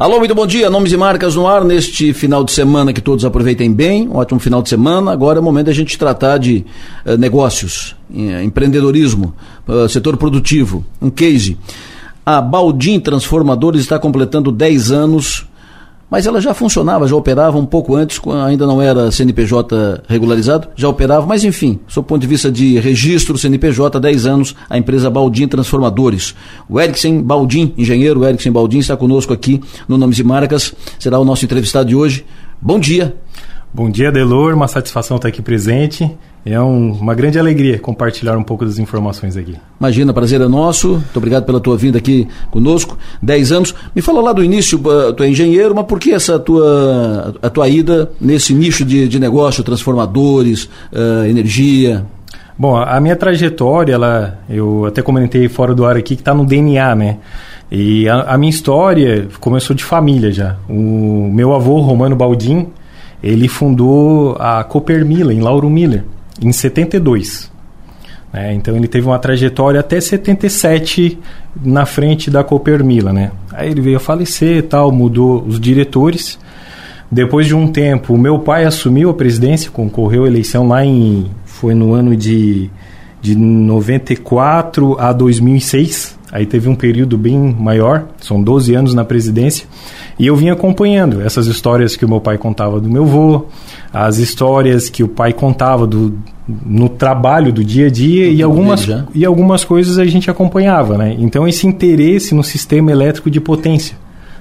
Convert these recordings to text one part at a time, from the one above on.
Alô, muito bom dia. Nomes e marcas no ar neste final de semana que todos aproveitem bem. Um ótimo final de semana. Agora é o momento da gente tratar de uh, negócios, uh, empreendedorismo, uh, setor produtivo. Um case. A Baldim Transformadores está completando 10 anos mas ela já funcionava, já operava um pouco antes, ainda não era CNPJ regularizado, já operava, mas enfim, sob o ponto de vista de registro CNPJ, há 10 anos, a empresa Baldim Transformadores. O Eriksen Baldim, engenheiro Eriksen Baldim, está conosco aqui no Nomes e Marcas, será o nosso entrevistado de hoje. Bom dia. Bom dia, Delor, uma satisfação estar aqui presente. É um, uma grande alegria compartilhar um pouco das informações aqui. Imagina, prazer é nosso. Muito obrigado pela tua vinda aqui conosco. Dez anos. Me fala lá do início, tu é engenheiro, mas por que essa tua, a tua ida nesse nicho de, de negócio, transformadores, uh, energia? Bom, a minha trajetória, ela, eu até comentei fora do ar aqui que está no DNA, né? E a, a, minha história começou de família já. O meu avô, Romano Baldim, ele fundou a Coopermila, em Lauro Miller em 72. Né? Então ele teve uma trajetória até 77 na frente da Coopermila. Né? Aí ele veio a falecer tal, mudou os diretores. Depois de um tempo, meu pai assumiu a presidência, concorreu à eleição lá em. Foi no ano de, de 94 a 2006. Aí teve um período bem maior, são 12 anos na presidência. E eu vim acompanhando essas histórias que o meu pai contava do meu avô, as histórias que o pai contava do, no trabalho do dia a dia e algumas, e algumas coisas a gente acompanhava. Né? Então, esse interesse no sistema elétrico de potência,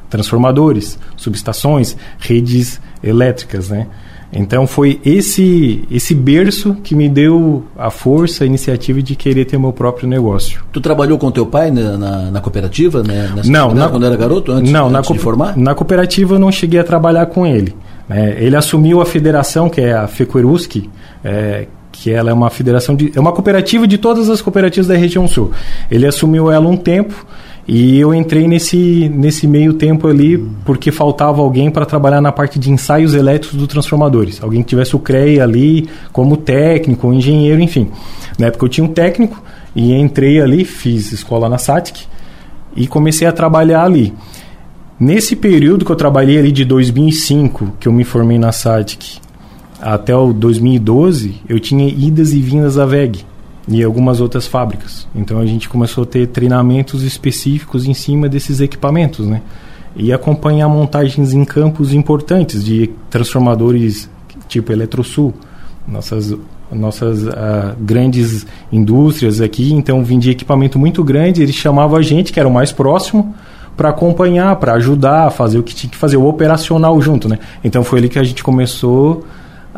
transformadores, subestações, redes elétricas. Né? Então foi esse esse berço que me deu a força, a iniciativa de querer ter meu próprio negócio. Tu trabalhou com teu pai na, na, na cooperativa, né? não, na, quando era garoto, antes, não, antes na, de formar? Na cooperativa eu não cheguei a trabalhar com ele. Né? Ele assumiu a federação, que é a FECUERUSC, é, que ela é uma federação de, é uma cooperativa de todas as cooperativas da região sul. Ele assumiu ela um tempo e eu entrei nesse, nesse meio tempo ali porque faltava alguém para trabalhar na parte de ensaios elétricos dos transformadores. Alguém que tivesse o CREA ali como técnico, engenheiro, enfim. Na época eu tinha um técnico e entrei ali, fiz escola na SATIC e comecei a trabalhar ali. Nesse período que eu trabalhei ali de 2005, que eu me formei na SATIC, até o 2012, eu tinha idas e vindas à VEG e algumas outras fábricas. Então a gente começou a ter treinamentos específicos em cima desses equipamentos, né? E acompanhar montagens em campos importantes de transformadores tipo Eletrosul, nossas nossas uh, grandes indústrias aqui. Então vendia equipamento muito grande, eles chamavam a gente que era o mais próximo para acompanhar, para ajudar, fazer o que tinha que fazer, o operacional junto, né? Então foi ali que a gente começou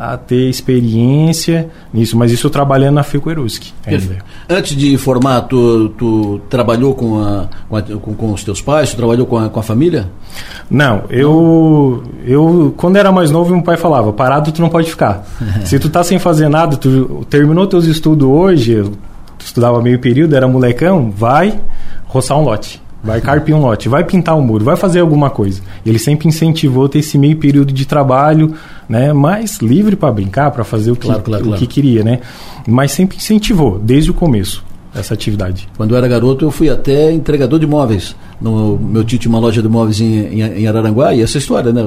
a ter experiência nisso, mas isso trabalhando na Ficoeruski. Antes de formar, tu, tu trabalhou com, a, com, a, com, com, os teus pais? Tu trabalhou com a, com a família? Não, eu, eu quando era mais novo, meu pai falava, parado tu não pode ficar. Se tu tá sem fazer nada, tu terminou teus estudos hoje, tu estudava meio período, era molecão, vai roçar um lote. Vai carpir um lote, vai pintar um muro, vai fazer alguma coisa. Ele sempre incentivou ter esse meio período de trabalho, né, mais livre para brincar, para fazer o que, claro, claro, o claro. que queria, né? Mas sempre incentivou desde o começo essa atividade? Quando eu era garoto, eu fui até entregador de móveis. No, meu tio tinha uma loja de móveis em, em, Araranguá, e essa história, né?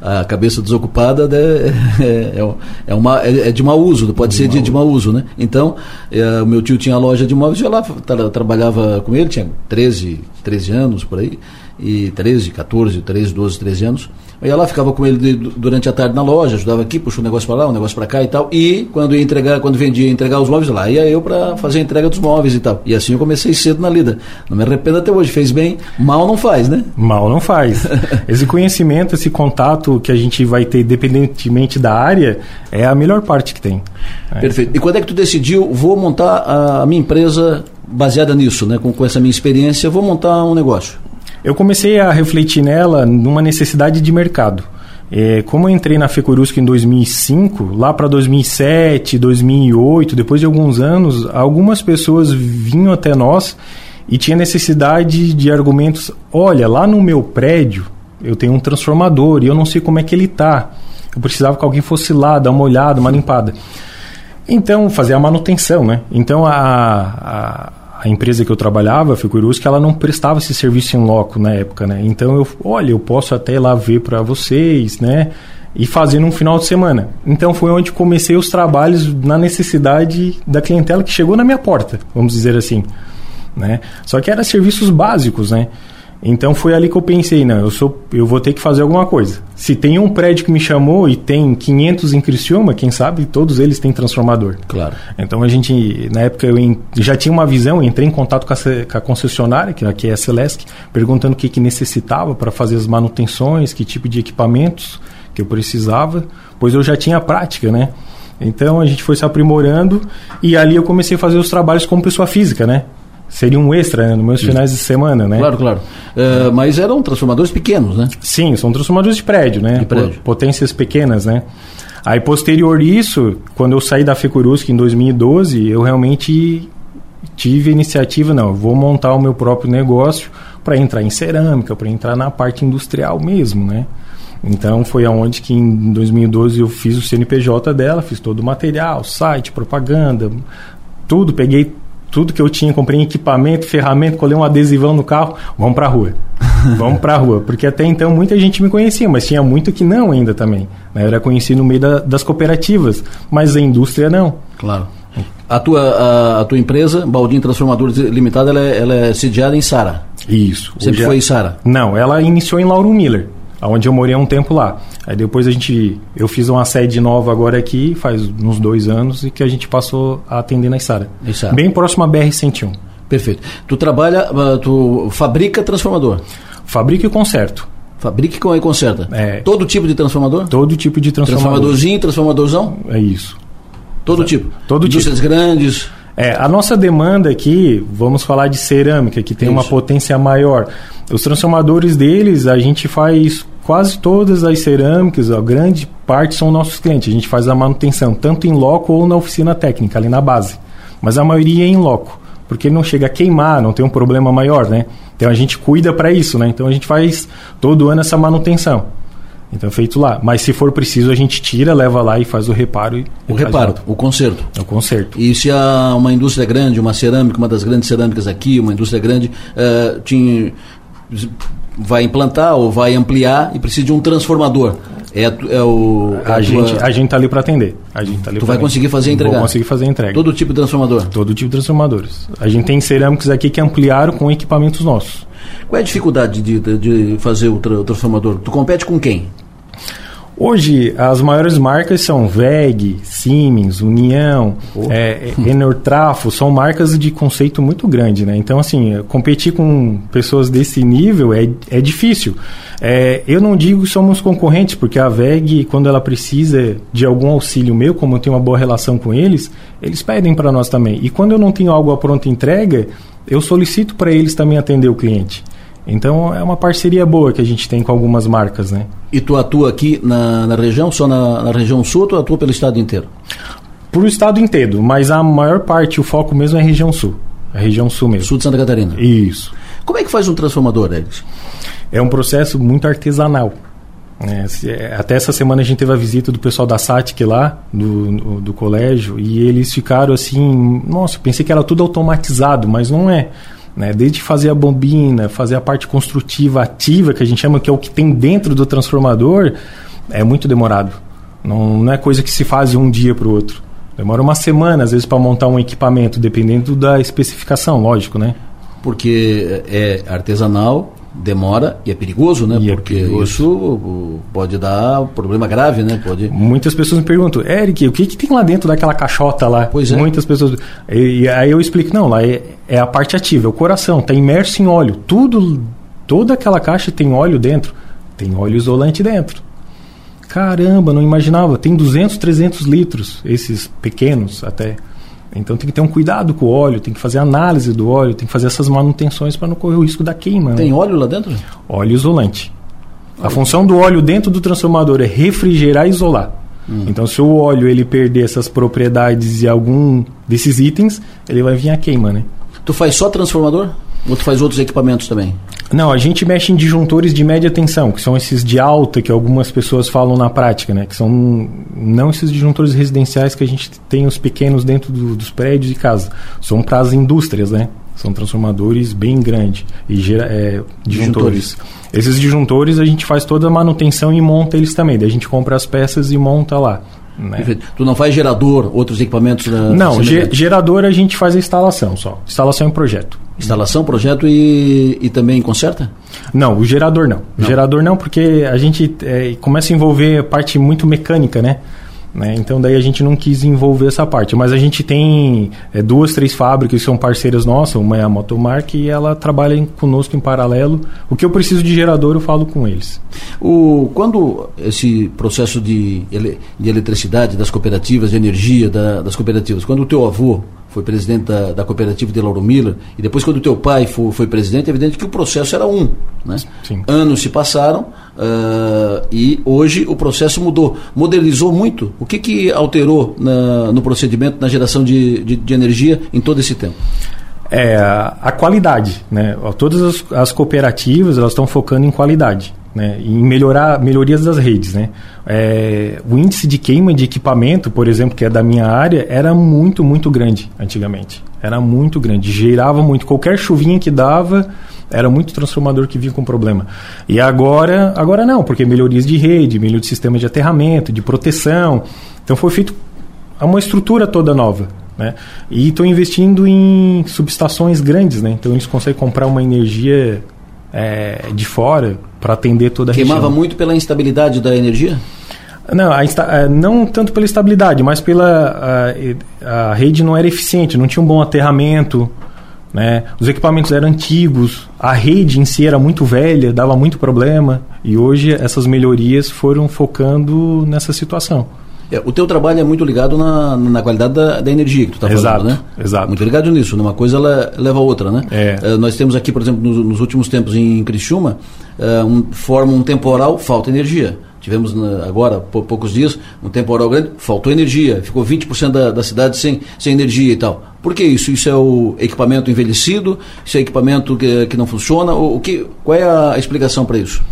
A cabeça desocupada né, é, é, é, uma, é, é de mau uso, pode de ser de, de mau uso, né? Então, é, o meu tio tinha a loja de móveis, eu lá tra, trabalhava com ele, tinha 13, 13 anos por aí, e 13, 14, 13, 12, 13 anos. Ia lá, ficava com ele durante a tarde na loja, ajudava aqui, puxava um negócio para lá, um negócio para cá e tal. E quando ia entregar, quando vendia entregar os móveis lá, ia eu para fazer a entrega dos móveis e tal. E assim eu comecei cedo na lida. Não me arrependo até hoje, fez bem, mal não faz, né? Mal não faz. esse conhecimento, esse contato que a gente vai ter, independentemente da área, é a melhor parte que tem. É. Perfeito. E quando é que tu decidiu, vou montar a minha empresa baseada nisso, né? Com, com essa minha experiência, vou montar um negócio? Eu comecei a refletir nela numa necessidade de mercado. É, como eu entrei na Fecurusca em 2005, lá para 2007, 2008, depois de alguns anos, algumas pessoas vinham até nós e tinha necessidade de argumentos. Olha, lá no meu prédio eu tenho um transformador e eu não sei como é que ele está. Eu precisava que alguém fosse lá dar uma olhada, uma limpada. Então, fazer a manutenção, né? Então, a a empresa que eu trabalhava, a Ficurus, que ela não prestava esse serviço em loco na época, né? Então eu, olha, eu posso até ir lá ver para vocês, né? E fazer num final de semana. Então foi onde comecei os trabalhos na necessidade da clientela que chegou na minha porta, vamos dizer assim, né? Só que eram serviços básicos, né? Então foi ali que eu pensei, não, eu sou, eu vou ter que fazer alguma coisa. Se tem um prédio que me chamou e tem 500 em Criciúma, quem sabe todos eles têm transformador. Claro. Então a gente, na época eu já tinha uma visão, entrei em contato com a, com a concessionária, que aqui é a Celesc, perguntando o que, que necessitava para fazer as manutenções, que tipo de equipamentos que eu precisava, pois eu já tinha prática, né? Então a gente foi se aprimorando e ali eu comecei a fazer os trabalhos como pessoa física, né? Seria um extra né, nos meus finais de semana, né? Claro, claro. Uh, mas eram transformadores pequenos, né? Sim, são transformadores de prédio, né? De prédio. Potências pequenas, né? Aí, posterior isso, quando eu saí da Fecurusc em 2012, eu realmente tive a iniciativa, não, vou montar o meu próprio negócio para entrar em cerâmica, para entrar na parte industrial mesmo, né? Então foi aonde que em 2012 eu fiz o CNPJ dela, fiz todo o material, site, propaganda, tudo, peguei tudo que eu tinha, comprei equipamento, ferramenta, colei um adesivão no carro, vamos para a rua. vamos para a rua. Porque até então muita gente me conhecia, mas tinha muito que não ainda também. Né? Eu era conhecido no meio da, das cooperativas, mas a indústria não. Claro. A tua, a, a tua empresa, Baldin Transformadores Limitada, ela é, ela é sediada em Sara. Isso. Sempre foi em Sara? Não, ela iniciou em Lauro Miller onde eu morei há um tempo lá. Aí depois a gente, eu fiz uma sede nova agora aqui, faz uns dois anos, e que a gente passou a atender na Isara. Bem próximo à BR-101. Perfeito. Tu trabalha, ah, tu fabrica transformador? Fabrica e conserto. Fabrica e conserta? É. Todo tipo de transformador? Todo tipo de transformador. Transformadorzinho, transformadorzão? É isso. Todo Exato. tipo? Todo Indústrias tipo. grandes? É, a nossa demanda aqui, vamos falar de cerâmica, que tem Isso. uma potência maior. Os transformadores deles, a gente faz quase todas as cerâmicas, a grande parte são nossos clientes. A gente faz a manutenção tanto em loco ou na oficina técnica, ali na base. Mas a maioria é em loco, porque não chega a queimar, não tem um problema maior, né? Então a gente cuida para isso, né? Então a gente faz todo ano essa manutenção. Então é feito lá. Mas se for preciso, a gente tira, leva lá e faz o reparo. E o reparo, o conserto. O conserto. E se há uma indústria grande, uma cerâmica, uma das grandes cerâmicas aqui, uma indústria grande, uh, tinha, vai implantar ou vai ampliar e precisa de um transformador. É, é o. É a, a, gente, tua... a gente tá ali para atender. A gente tá ali tu vai conseguir fazer a entrega? Vou conseguir fazer a entrega. Todo tipo de transformador? Todo tipo de transformadores. A gente tem cerâmicos aqui que ampliaram com equipamentos nossos. Qual é a dificuldade de, de, de fazer o, tra o transformador? Tu compete com quem? Hoje, as maiores marcas são VEG, Siemens, União, oh. é, Enertrafo, são marcas de conceito muito grande, né? Então, assim, competir com pessoas desse nível é, é difícil. É, eu não digo que somos concorrentes, porque a VEG, quando ela precisa de algum auxílio meu, como eu tenho uma boa relação com eles, eles pedem para nós também. E quando eu não tenho algo à pronta entrega, eu solicito para eles também atender o cliente. Então é uma parceria boa que a gente tem com algumas marcas, né? E tu atua aqui na, na região, só na, na, região sul ou tu atua pelo estado inteiro? Por o estado inteiro, mas a maior parte, o foco mesmo é a região sul. A região sul mesmo. Sul de Santa Catarina. Isso. Como é que faz um transformador, Edson? É um processo muito artesanal. É, é, até essa semana a gente teve a visita do pessoal da SATIC lá, do, do, do colégio, e eles ficaram assim, nossa, pensei que era tudo automatizado, mas não é. Né? Desde fazer a bombina, fazer a parte construtiva ativa, que a gente chama que é o que tem dentro do transformador, é muito demorado. Não, não é coisa que se faz de um dia para o outro. Demora uma semana, às vezes, para montar um equipamento, dependendo da especificação, lógico, né? Porque é artesanal, demora e é perigoso, né? E é Porque é perigoso. isso pode dar problema grave, né? Pode... Muitas pessoas me perguntam, Eric, o que, que tem lá dentro daquela caixota lá? Pois é. Muitas pessoas. E, e aí eu explico, não, lá é, é, a parte ativa, é o coração, está imerso em óleo. Tudo, toda aquela caixa tem óleo dentro. Tem óleo isolante dentro. Caramba, não imaginava. Tem 200, 300 litros, esses pequenos até. Então tem que ter um cuidado com o óleo, tem que fazer análise do óleo, tem que fazer essas manutenções para não correr o risco da queima. Né? Tem né? óleo lá dentro? Óleo isolante. A função do óleo dentro do transformador é refrigerar e isolar. Hum. Então, se o óleo ele perder essas propriedades e algum desses itens, ele vai vir a queima, né? Tu faz só transformador? Ou tu faz outros equipamentos também? Não, a gente mexe em disjuntores de média tensão, que são esses de alta que algumas pessoas falam na prática, né? Que são não esses disjuntores residenciais que a gente tem os pequenos dentro do, dos prédios e casas. São para as indústrias, né? São transformadores bem grandes e gera, é, disjuntores. Esses disjuntores a gente faz toda a manutenção e monta eles também. Daí a gente compra as peças e monta lá. Né? Tu não faz gerador, outros equipamentos? Não, ge gerador a gente faz a instalação só. Instalação em projeto. Instalação, projeto e, e também conserta? Não, o gerador não. não. O gerador não, porque a gente é, começa a envolver parte muito mecânica, né? Né? Então daí a gente não quis envolver essa parte. Mas a gente tem é, duas, três fábricas que são parceiras nossas, uma é a Motomark e ela trabalha conosco em paralelo. O que eu preciso de gerador eu falo com eles. O, quando esse processo de, ele, de eletricidade, das cooperativas, de energia da, das cooperativas, quando o teu avô foi presidente da, da cooperativa de Lauro Miller, e depois quando o teu pai foi, foi presidente, é evidente que o processo era um. Né? Anos se passaram uh, e hoje o processo mudou, modernizou muito. O que, que alterou na, no procedimento, na geração de, de, de energia em todo esse tempo? É, a, qualidade. Né? Todas as, as cooperativas elas estão focando em qualidade né, em melhorar melhorias das redes. Né? É, o índice de queima de equipamento, por exemplo, que é da minha área, era muito, muito grande antigamente. Era muito grande, gerava muito. Qualquer chuvinha que dava, era muito transformador que vinha com problema. E agora, agora não, porque melhorias de rede, melhoria de sistema de aterramento, de proteção. Então foi feito uma estrutura toda nova. Né? E estou investindo em subestações grandes, né? então eles conseguem comprar uma energia é, de fora para atender toda a Queimava região. muito pela instabilidade da energia? Não, a, é, não tanto pela estabilidade, mas pela a, a, rede não era eficiente, não tinha um bom aterramento, né? Os equipamentos eram antigos, a rede em si era muito velha, dava muito problema e hoje essas melhorias foram focando nessa situação. É, o teu trabalho é muito ligado na, na qualidade da, da energia que tu está falando, né? Exato. Muito ligado nisso. Uma coisa ela leva a outra, né? É. Uh, nós temos aqui, por exemplo, nos, nos últimos tempos em Criciúma, uh, um, forma um temporal, falta energia. Tivemos agora, por poucos dias, um temporal grande, faltou energia, ficou 20% da, da cidade sem, sem energia e tal. Por que isso? Isso é o equipamento envelhecido? Isso é equipamento que, que não funciona? O, o que, qual é a explicação para isso?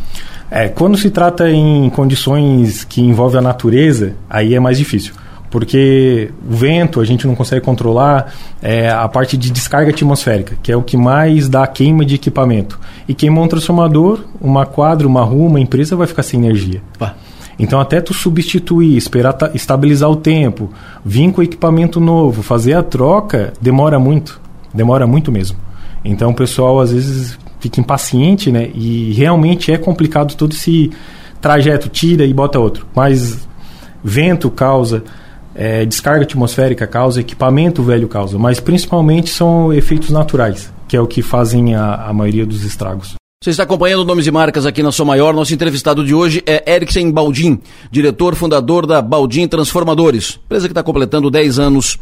É, quando se trata em condições que envolvem a natureza, aí é mais difícil. Porque o vento a gente não consegue controlar, é, a parte de descarga atmosférica, que é o que mais dá queima de equipamento. E queimou um transformador, uma quadra, uma rua, uma empresa vai ficar sem energia. Pá. Então, até tu substituir, esperar estabilizar o tempo, vir com equipamento novo, fazer a troca, demora muito. Demora muito mesmo. Então, o pessoal às vezes fica impaciente, né? E realmente é complicado todo esse trajeto, tira e bota outro. Mas vento causa, é, descarga atmosférica causa, equipamento velho causa, mas principalmente são efeitos naturais, que é o que fazem a, a maioria dos estragos. Você está acompanhando nomes e marcas aqui na Sua Maior. Nosso entrevistado de hoje é Eriksen Baldin, diretor fundador da Baldin Transformadores, empresa que está completando 10 anos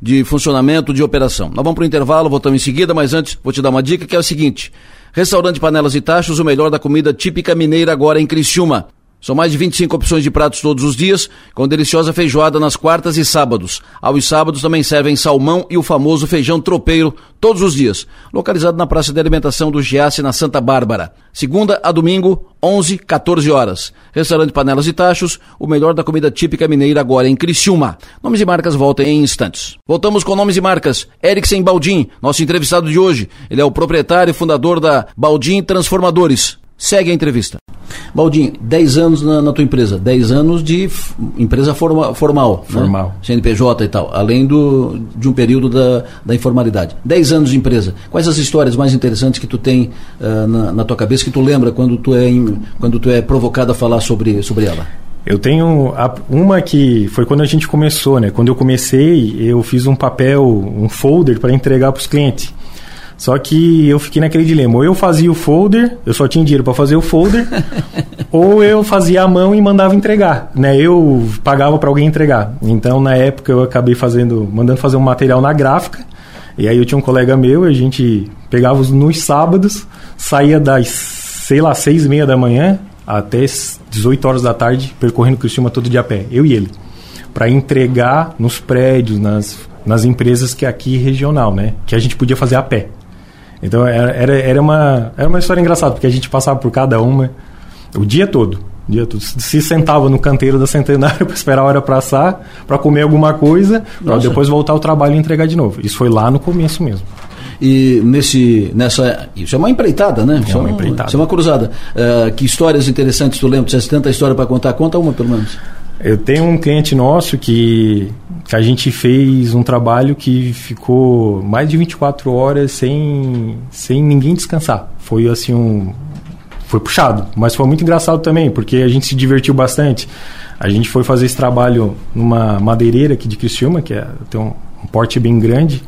de funcionamento de operação. Nós vamos para o intervalo, voltamos em seguida, mas antes vou te dar uma dica que é o seguinte: Restaurante Panelas e Tachos, o melhor da comida típica mineira agora em Criciúma. São mais de 25 opções de pratos todos os dias, com deliciosa feijoada nas quartas e sábados. Aos sábados também servem salmão e o famoso feijão tropeiro todos os dias. Localizado na Praça de Alimentação do Giasse, na Santa Bárbara. Segunda a domingo, 11, 14 horas. Restaurante Panelas e Tachos, o melhor da comida típica mineira agora em Criciúma. Nomes e marcas voltam em instantes. Voltamos com nomes e marcas. Eriksen Baldim, nosso entrevistado de hoje. Ele é o proprietário e fundador da Baldim Transformadores. Segue a entrevista. Baldinho, 10 anos na, na, tua empresa, 10 anos de empresa forma, formal, né? formal. Né? CNPJ e tal, além do, de um período da, da informalidade. 10 anos de empresa, quais as histórias mais interessantes que tu tem uh, na, na, tua cabeça, que tu lembra quando tu é, em, quando tu é provocado a falar sobre, sobre ela? Eu tenho uma que foi quando a gente começou, né? Quando eu comecei, eu fiz um papel, um folder para entregar para os clientes. Só que eu fiquei naquele dilema. Ou eu fazia o folder, eu só tinha dinheiro para fazer o folder, ou eu fazia a mão e mandava entregar. Né? Eu pagava para alguém entregar. Então, na época, eu acabei fazendo, mandando fazer um material na gráfica. E aí eu tinha um colega meu, a gente pegava nos sábados, saía das, sei lá, seis e meia da manhã até 18 horas da tarde, percorrendo Cristina todo dia a pé, eu e ele. Para entregar nos prédios, nas, nas empresas que é aqui regional, né? Que a gente podia fazer a pé. Então era, era, era, uma, era uma história engraçada, porque a gente passava por cada uma o dia todo. O dia todo. Se sentava no canteiro da centenária para esperar a hora passar, para comer alguma coisa, para depois voltar ao trabalho e entregar de novo. Isso foi lá no começo mesmo. E nesse, nessa. Isso é uma empreitada, né? É uma empreitada. Isso é uma cruzada. Uh, que histórias interessantes tu lembra? Tu tens tanta história para contar? Conta uma, pelo menos. Eu tenho um cliente nosso que, que a gente fez um trabalho que ficou mais de 24 horas sem, sem ninguém descansar. Foi assim um. Foi puxado, mas foi muito engraçado também, porque a gente se divertiu bastante. A gente foi fazer esse trabalho numa madeireira aqui de Criciúma, que é, tem um, um porte bem grande.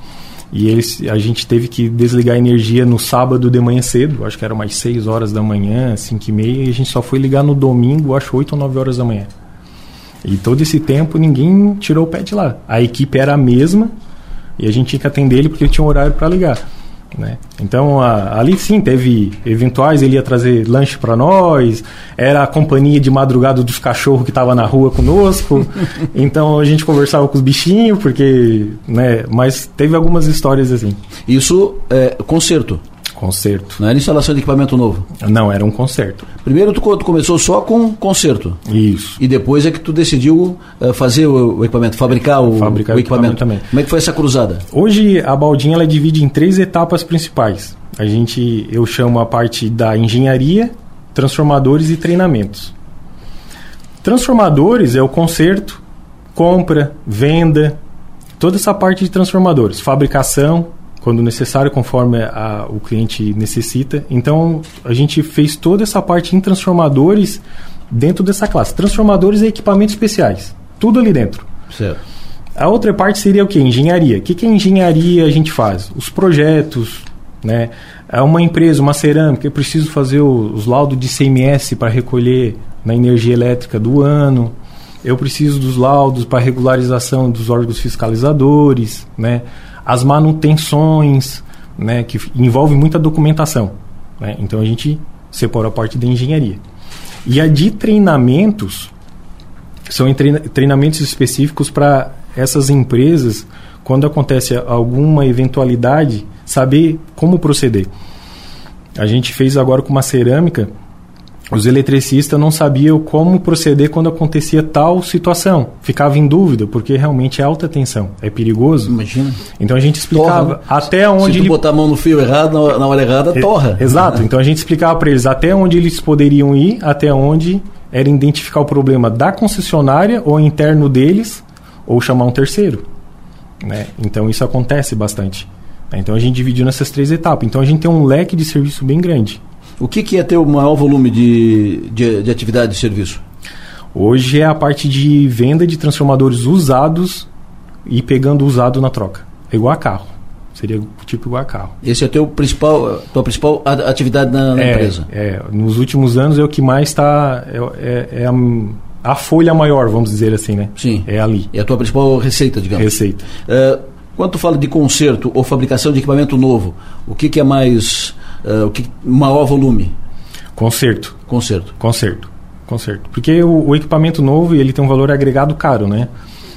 E eles, a gente teve que desligar a energia no sábado de manhã cedo, acho que era umas 6 horas da manhã, 5 e meia, e a gente só foi ligar no domingo, acho 8 ou 9 horas da manhã. E todo esse tempo ninguém tirou o pé de lá. A equipe era a mesma e a gente tinha que atender ele porque ele tinha um horário para ligar. Né? Então a, ali sim teve eventuais, ele ia trazer lanche para nós, era a companhia de madrugada dos cachorros que estava na rua conosco. então a gente conversava com os bichinhos, porque, né? Mas teve algumas histórias assim. Isso é concerto. Concerto. Não era instalação de equipamento novo? Não, era um concerto. Primeiro tu, tu começou só com concerto. Isso. E depois é que tu decidiu uh, fazer o, o, equipamento, fabricar o, fabricar o equipamento. equipamento. também. Como é que foi essa cruzada? Hoje a Baldinha ela divide em três etapas principais. A gente, eu chamo a parte da engenharia, transformadores e treinamentos. Transformadores é o conserto, compra, venda, toda essa parte de transformadores, fabricação, quando necessário, conforme a, o cliente necessita. Então, a gente fez toda essa parte em transformadores dentro dessa classe. Transformadores e equipamentos especiais. Tudo ali dentro. Certo. A outra parte seria o que? Engenharia. O que, que a engenharia a gente faz? Os projetos, né? É uma empresa, uma cerâmica, eu preciso fazer os laudos de CMS para recolher na energia elétrica do ano. Eu preciso dos laudos para regularização dos órgãos fiscalizadores, né? As manutenções, né, que envolve muita documentação. Né? Então a gente separou a parte da engenharia. E a de treinamentos são treinamentos específicos para essas empresas, quando acontece alguma eventualidade, saber como proceder. A gente fez agora com uma cerâmica os eletricistas não sabiam como proceder quando acontecia tal situação. Ficava em dúvida, porque realmente é alta tensão, é perigoso. Imagina. Então a gente explicava torra, até onde. Se tu ele... botar a mão no fio errado, na hora errada, torra. Exato. Então a gente explicava para eles até onde eles poderiam ir, até onde era identificar o problema da concessionária ou interno deles, ou chamar um terceiro. Né? Então isso acontece bastante. Então a gente dividiu nessas três etapas. Então a gente tem um leque de serviço bem grande. O que, que é ter o maior volume de, de, de atividade de serviço? Hoje é a parte de venda de transformadores usados e pegando usado na troca. É igual a carro. Seria tipo igual a carro. Esse é a teu principal, tua principal atividade na, na é, empresa? É. Nos últimos anos é o que mais está. É, é, é a, a, folha maior, vamos dizer assim, né? Sim. É ali. É a tua principal receita, digamos. Receita. Uh, quando tu fala de conserto ou fabricação de equipamento novo, o que, que é mais uh, o que maior volume? Conserto. Conserto. Conserto. Conserto. Porque o, o, equipamento novo ele tem um valor agregado caro, né?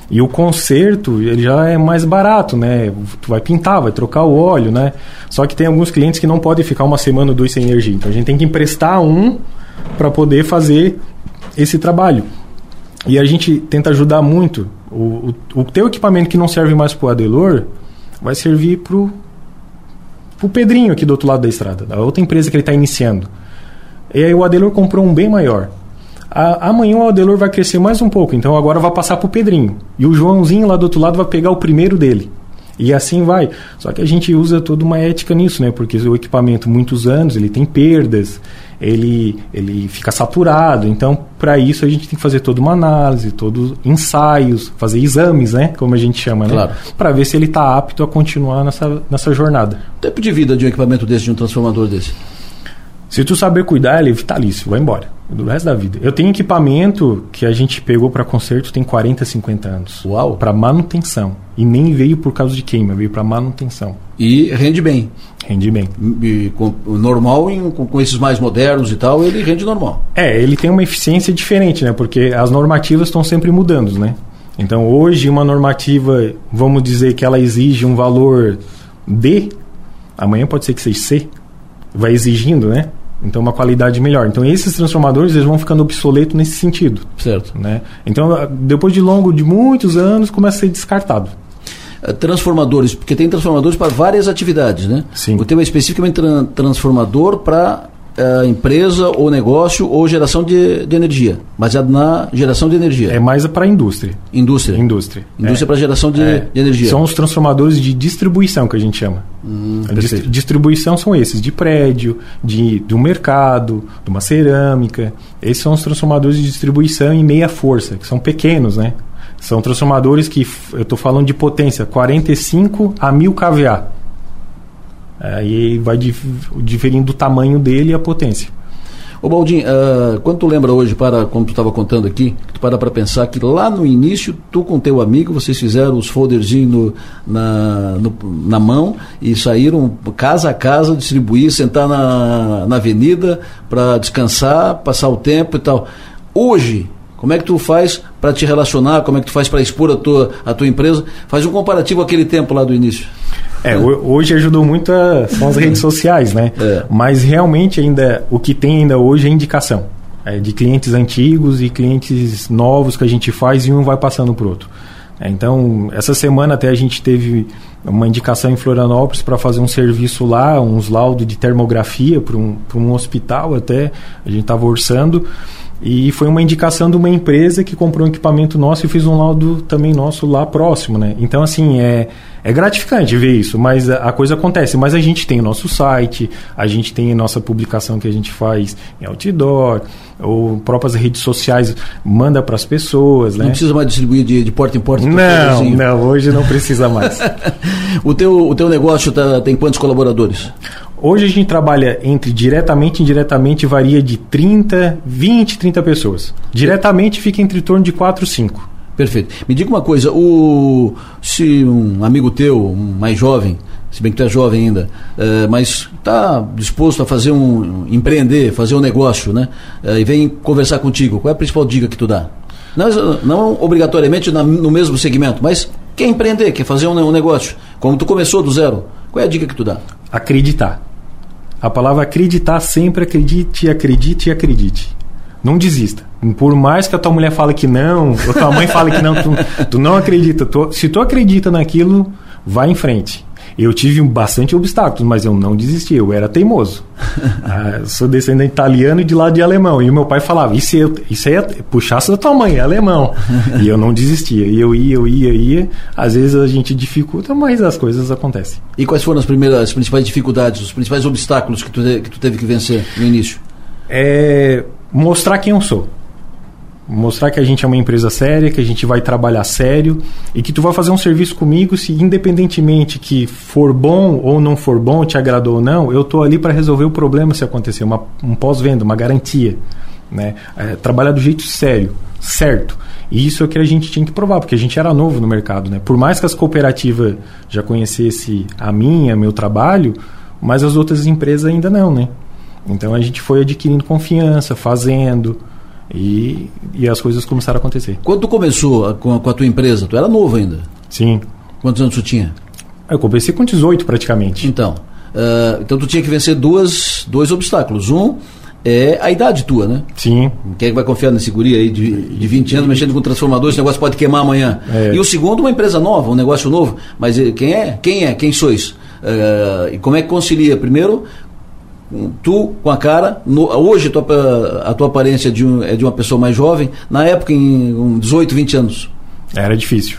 E o conserto ele já é mais barato, né? Tu vai pintar, vai trocar o óleo, né? Só que tem alguns clientes que não podem ficar uma semana ou dois sem energia. Então a gente tem que emprestar um para poder fazer esse trabalho. E a gente tenta ajudar muito. O, o, o teu equipamento que não serve mais para o Adelor vai servir para o Pedrinho aqui do outro lado da estrada, da outra empresa que ele está iniciando. E aí o Adelor comprou um bem maior. A, amanhã o Adelor vai crescer mais um pouco, então agora vai passar para o Pedrinho. E o Joãozinho lá do outro lado vai pegar o primeiro dele. E assim vai. Só que a gente usa toda uma ética nisso, né? Porque o equipamento, muitos anos, ele tem perdas, ele, ele fica saturado. Então, para isso, a gente tem que fazer toda uma análise, todos ensaios, fazer exames, né? Como a gente chama, né? Claro. Para ver se ele está apto a continuar nessa, nessa jornada. Tempo de vida de um equipamento desse, de um transformador desse? Se tu saber cuidar, ele é vitalício, vai embora. Do resto da vida. Eu tenho equipamento que a gente pegou para conserto tem 40, 50 anos. Uau! Para manutenção. E nem veio por causa de queima, veio para manutenção. E rende bem. Rende bem. E, com, normal, em, com, com, esses mais modernos e tal, ele rende normal. É, ele tem uma eficiência diferente, né? Porque as normativas estão sempre mudando, né? Então, hoje, uma normativa, vamos dizer que ela exige um valor D, amanhã pode ser que seja C. Vai exigindo, né? Então, uma qualidade melhor. Então, esses transformadores eles vão ficando obsoletos nesse sentido. Certo. Né? Então, depois de longo de muitos anos, começa a ser descartado. uh, transformadores, porque tem transformadores para várias atividades, né? Sim. O teu é especificamente tra transformador para uh, empresa ou negócio ou geração de, de, energia, baseado na geração de energia. É mais para a indústria. Indústria. Indústria. Indústria é. para geração de, é. de, energia. São os transformadores de distribuição que a gente chama. Hum, a dist distribuição são esses, de prédio, de, de um mercado, de uma cerâmica. Esses são os transformadores de distribuição em meia força, que são pequenos, né? São transformadores que, eu estou falando de potência, 45 a 1000 kVA. Aí vai diferindo do tamanho dele e a potência. Ô Baldinho, uh, quando tu lembra hoje, para, como tu estava contando aqui, tu para para pensar que lá no início, tu com teu amigo, vocês fizeram os folderzinhos na, no, na mão e saíram casa a casa, distribuir, sentar na, na avenida para descansar, passar o tempo e tal. Hoje, como é que tu faz para te relacionar? Como é que tu faz para expor a tua, a tua empresa? Faz um comparativo aquele tempo lá do início. É, hoje ajudou muito a, são as redes sociais, né? É. Mas realmente ainda o que tem ainda hoje é indicação. É, de clientes antigos e clientes novos que a gente faz e um vai passando para o outro. É, então, essa semana até a gente teve uma indicação em Florianópolis para fazer um serviço lá, uns laudos de termografia para um, um hospital até, a gente estava orçando. E foi uma indicação de uma empresa que comprou um equipamento nosso e fez um laudo também nosso lá próximo, né? Então, assim, é, é gratificante ver isso, mas a, a coisa acontece. Mas a gente tem o nosso site, a gente tem a nossa publicação que a gente faz em outdoor, ou próprias redes sociais manda para as pessoas, né? Não precisa mais distribuir de, de porta em porta? Não, não, hoje não precisa mais. o, teu, o teu negócio tá, tem quantos colaboradores? Hoje a gente trabalha entre diretamente e indiretamente, varia de 30, 20, 30 pessoas. Diretamente fica entre torno de 4, 5. Perfeito. Me diga uma coisa, o, se um amigo teu, um mais jovem, se bem que tu é jovem ainda, é, mas está disposto a fazer um, empreender, fazer um negócio, né? É, e vem conversar contigo, qual é a principal dica que tu dá? Não, não obrigatoriamente na, no mesmo segmento, mas quer empreender, quer fazer um, um negócio, como tu começou do zero, qual é a dica que tu dá? Acreditar. A palavra acreditar sempre acredite, acredite e acredite. Não desista. Por mais que a tua mulher fale que não, ou tua mãe fale que não, tu, tu não acredita. Tu, se tu acredita naquilo, vai em frente. Eu tive bastante obstáculos, mas eu não desisti, eu era teimoso. ah, sou descendente italiano e de lado de alemão. E o meu pai falava: Isso, é, isso aí é puxasse da tua mãe, é alemão. e eu não desistia. E eu ia, eu ia, ia. Às vezes a gente dificulta, mas as coisas acontecem. E quais foram as primeiras, as principais dificuldades, os principais obstáculos que tu, que tu teve que vencer no início? É mostrar quem eu sou mostrar que a gente é uma empresa séria, que a gente vai trabalhar sério e que tu vai fazer um serviço comigo se independentemente que for bom ou não for bom, te agradou ou não, eu tô ali para resolver o problema se acontecer, uma, um pós-venda, uma garantia, né? É, trabalhar do jeito sério, certo. E isso é o que a gente tinha que provar, porque a gente era novo no mercado, né? Por mais que as cooperativas já conhecesse a minha, meu trabalho, mas as outras empresas ainda não, né? Então a gente foi adquirindo confiança, fazendo, e, e as coisas começaram a acontecer. Quando tu começou com a, com a tua empresa, tu era novo ainda? Sim. Quantos anos tu tinha? Eu comecei com 18 praticamente. Então, uh, então tu tinha que vencer duas, dois obstáculos. Um é a idade tua, né? Sim. Quem é que vai confiar nesse guri aí de, de 20 anos mexendo com transformadores, esse negócio pode queimar amanhã. É. E o segundo, uma empresa nova, um negócio novo. Mas eh, quem é? Quem é? Quem sois? Uh, e como é que concilia? Primeiro, tu com a cara, no, hoje a tua, a tua aparência de um, é de uma pessoa mais jovem, na época em um 18, 20 anos. Era difícil.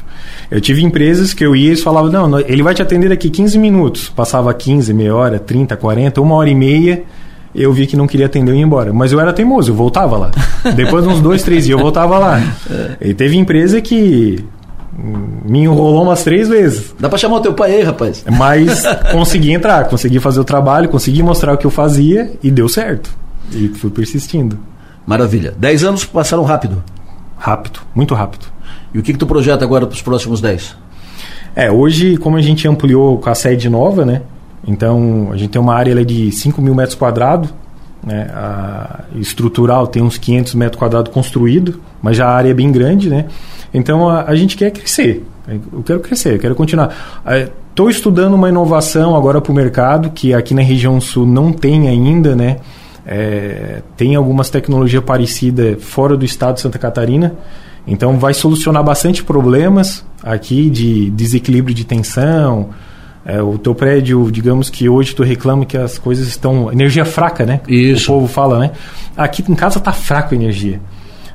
Eu tive empresas que eu ia e eles falavam, não, ele vai te atender daqui 15 minutos. Passava 15, meia hora, 30, 40, uma hora e meia, eu vi que não queria atender e ia embora. Mas eu era teimoso, eu voltava lá. Depois de uns dois, três dias eu voltava lá. É. E teve empresa que me enrolou umas três vezes. Dá pra chamar o teu pai aí, rapaz. Mas consegui entrar, consegui fazer o trabalho, consegui mostrar o que eu fazia e deu certo. E fui persistindo. Maravilha. Dez anos passaram rápido. Rápido, muito rápido. E o que, que tu projeta agora para os próximos dez? É, hoje, como a gente ampliou com a sede nova, né? Então, a gente tem uma área de 5 mil metros quadrados. Né? Estrutural tem uns 500 metros quadrados construído, mas já a área é bem grande, né? Então a, a gente quer crescer. Eu quero crescer, eu quero continuar. Estou estudando uma inovação agora para o mercado que aqui na região sul não tem ainda, né? É, tem algumas tecnologias parecidas fora do estado de Santa Catarina Então vai solucionar bastante problemas aqui de desequilíbrio de tensão. É, o teu prédio, digamos que hoje tu reclama que as coisas estão energia fraca, né? Isso. O povo fala, né? Aqui em casa tá fraco a energia.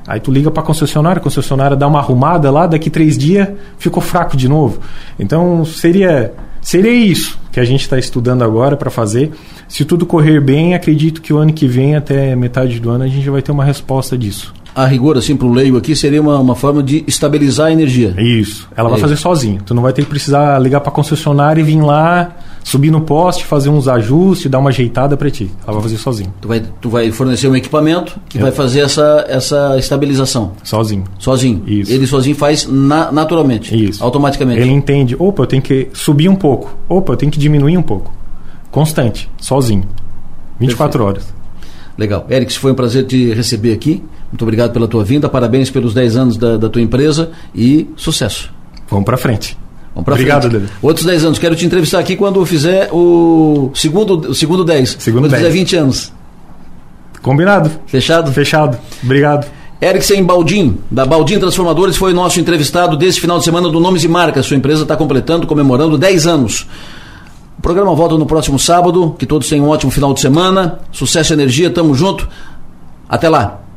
Aí tu liga para a concessionária, a concessionária dá uma arrumada lá, daqui três dias ficou fraco de novo. Então seria seria isso que a gente está estudando agora para fazer. Se tudo correr bem, acredito que o ano que vem, até metade do ano, a gente vai ter uma resposta disso a rigor, assim, para o leigo aqui, seria uma, uma forma de estabilizar a energia. Isso. Ela é vai fazer sozinha. Tu não vai ter que precisar ligar para a concessionária e vir lá, subir no poste, fazer uns ajustes, dar uma ajeitada para ti. Ela vai fazer sozinha. Tu vai, tu vai fornecer um equipamento que é. vai fazer essa, essa estabilização. Sozinho. Sozinho. Isso. Ele sozinho faz na, naturalmente. Isso. Automaticamente. Ele entende, opa, eu tenho que subir um pouco. Opa, eu tenho que diminuir um pouco. Constante, sozinho. 24 Perfeito. horas. Legal. Eric, foi um prazer te receber aqui. Muito obrigado pela tua vinda, parabéns pelos 10 anos da, da tua empresa e sucesso. Vamos para frente. Vamos pra Obrigado, frente. David. Outros 10 anos. Quero te entrevistar aqui quando fizer o segundo, o segundo 10. Segundo quando 10. fizer 20 anos. Combinado. Fechado? Fechado. Obrigado. Eriksen Baldim, da Baldim Transformadores, foi nosso entrevistado desse final de semana do Nomes e Marcas. Sua empresa está completando, comemorando 10 anos. O programa volta no próximo sábado. Que todos tenham um ótimo final de semana. Sucesso e energia, tamo junto. Até lá.